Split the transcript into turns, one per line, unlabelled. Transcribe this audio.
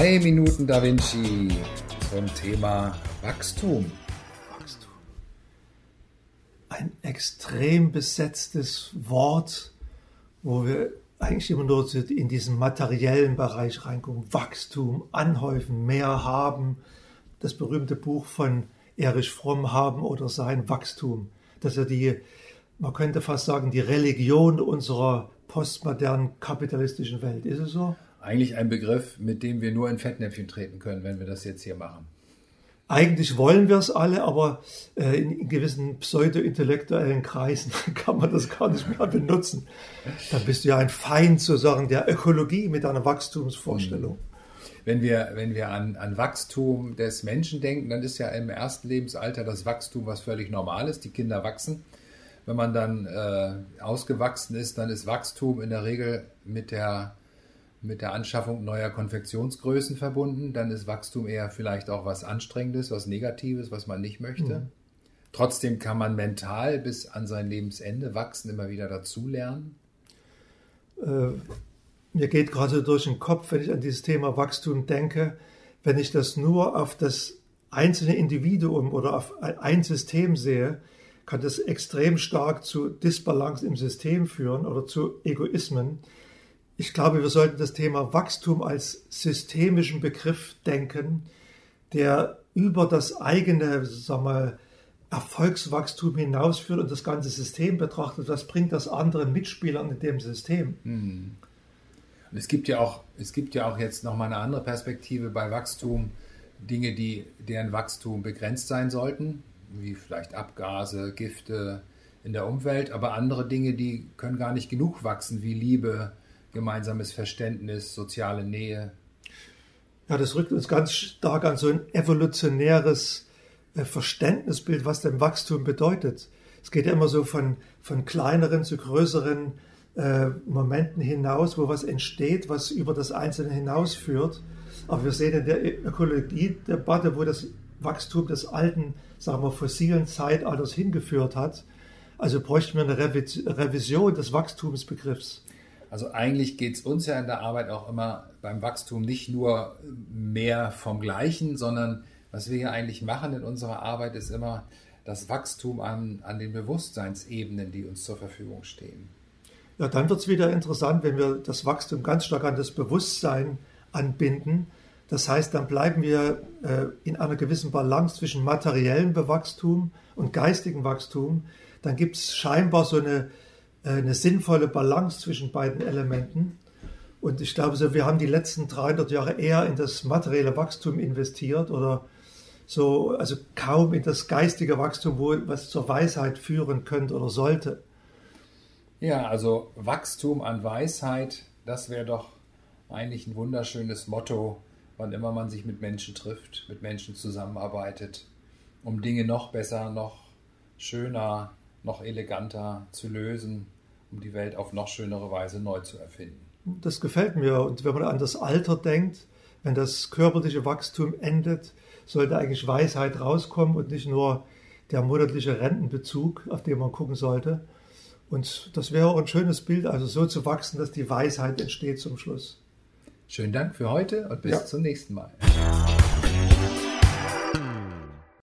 Drei Minuten Da Vinci zum Thema Wachstum.
Wachstum. Ein extrem besetztes Wort, wo wir eigentlich immer nur in diesen materiellen Bereich reingucken. Wachstum, anhäufen, mehr haben. Das berühmte Buch von Erich Fromm, Haben oder Sein, Wachstum. Das ist ja die, man könnte fast sagen, die Religion unserer postmodernen kapitalistischen Welt. Ist es so?
Eigentlich ein Begriff, mit dem wir nur in Fettnäpfchen treten können, wenn wir das jetzt hier machen.
Eigentlich wollen wir es alle, aber äh, in, gewissen pseudo-intellektuellen Kreisen kann man das gar nicht mehr benutzen. Dann bist du ja ein Feind sozusagen der Ökologie mit deiner Wachstumsvorstellung. Mhm.
Wenn wir, wenn wir an, an Wachstum des Menschen denken, dann ist ja im ersten Lebensalter das Wachstum was völlig Normales. Die Kinder wachsen. Wenn man dann äh, ausgewachsen ist, dann ist Wachstum in der Regel mit der mit der Anschaffung neuer Konfektionsgrößen verbunden, dann ist Wachstum eher vielleicht auch was Anstrengendes, was Negatives, was man nicht möchte. Mhm. Trotzdem kann man mental bis an sein Lebensende wachsen, immer wieder dazulernen.
Äh, mir geht gerade durch den Kopf, wenn ich an dieses Thema Wachstum denke, wenn ich das nur auf das einzelne Individuum oder auf ein System sehe, kann das extrem stark zu Disbalance im System führen oder zu Egoismen. Ich glaube, wir sollten das Thema Wachstum als systemischen Begriff denken, der über das eigene sagen wir, Erfolgswachstum hinausführt und das ganze System betrachtet. Was bringt das anderen Mitspielern in dem System?
Hm. Und es gibt ja auch, es gibt ja auch jetzt nochmal eine andere Perspektive bei Wachstum, Dinge, die, deren Wachstum begrenzt sein sollten, wie vielleicht Abgase, Gifte in der Umwelt, aber andere Dinge, die können gar nicht genug wachsen, wie Liebe, gemeinsames Verständnis, soziale Nähe.
Ja, das rückt uns ganz stark an so ein evolutionäres äh, Verständnisbild, was denn Wachstum bedeutet. Es geht ja immer so von, von kleineren zu größeren äh, Momenten hinaus, wo was entsteht, was über das Einzelne hinausführt. Aber wir sehen in der Ökologiedebatte, wo das Wachstum des alten, sagen wir, fossilen Zeitalters hingeführt hat. Also bräuchten wir eine Revision des Wachstumsbegriffs.
Also eigentlich geht es uns ja in der Arbeit auch immer beim Wachstum nicht nur mehr vom Gleichen, sondern was wir hier eigentlich machen in unserer Arbeit ist immer das Wachstum an, an den Bewusstseinsebenen, die uns zur Verfügung stehen.
Ja, dann wird es wieder interessant, wenn wir das Wachstum ganz stark an das Bewusstsein anbinden. Das heißt, dann bleiben wir äh, in einer gewissen Balance zwischen materiellem Wachstum und geistigem Wachstum. Dann gibt es scheinbar so eine eine sinnvolle Balance zwischen beiden Elementen. Und ich glaube, so, wir haben die letzten 300 Jahre eher in das materielle Wachstum investiert oder so, also kaum in das geistige Wachstum, wo was zur Weisheit führen könnte oder sollte.
Ja, also Wachstum an Weisheit, das wäre doch eigentlich ein wunderschönes Motto, wann immer man sich mit Menschen trifft, mit Menschen zusammenarbeitet, um Dinge noch besser, noch schöner, noch eleganter zu lösen, um die Welt auf noch schönere Weise neu zu erfinden.
Das gefällt mir. Und wenn man an das Alter denkt, wenn das körperliche Wachstum endet, sollte eigentlich Weisheit rauskommen und nicht nur der monatliche Rentenbezug, auf den man gucken sollte. Und das wäre auch ein schönes Bild, also so zu wachsen, dass die Weisheit entsteht zum Schluss.
Schönen Dank für heute und bis ja. zum nächsten Mal.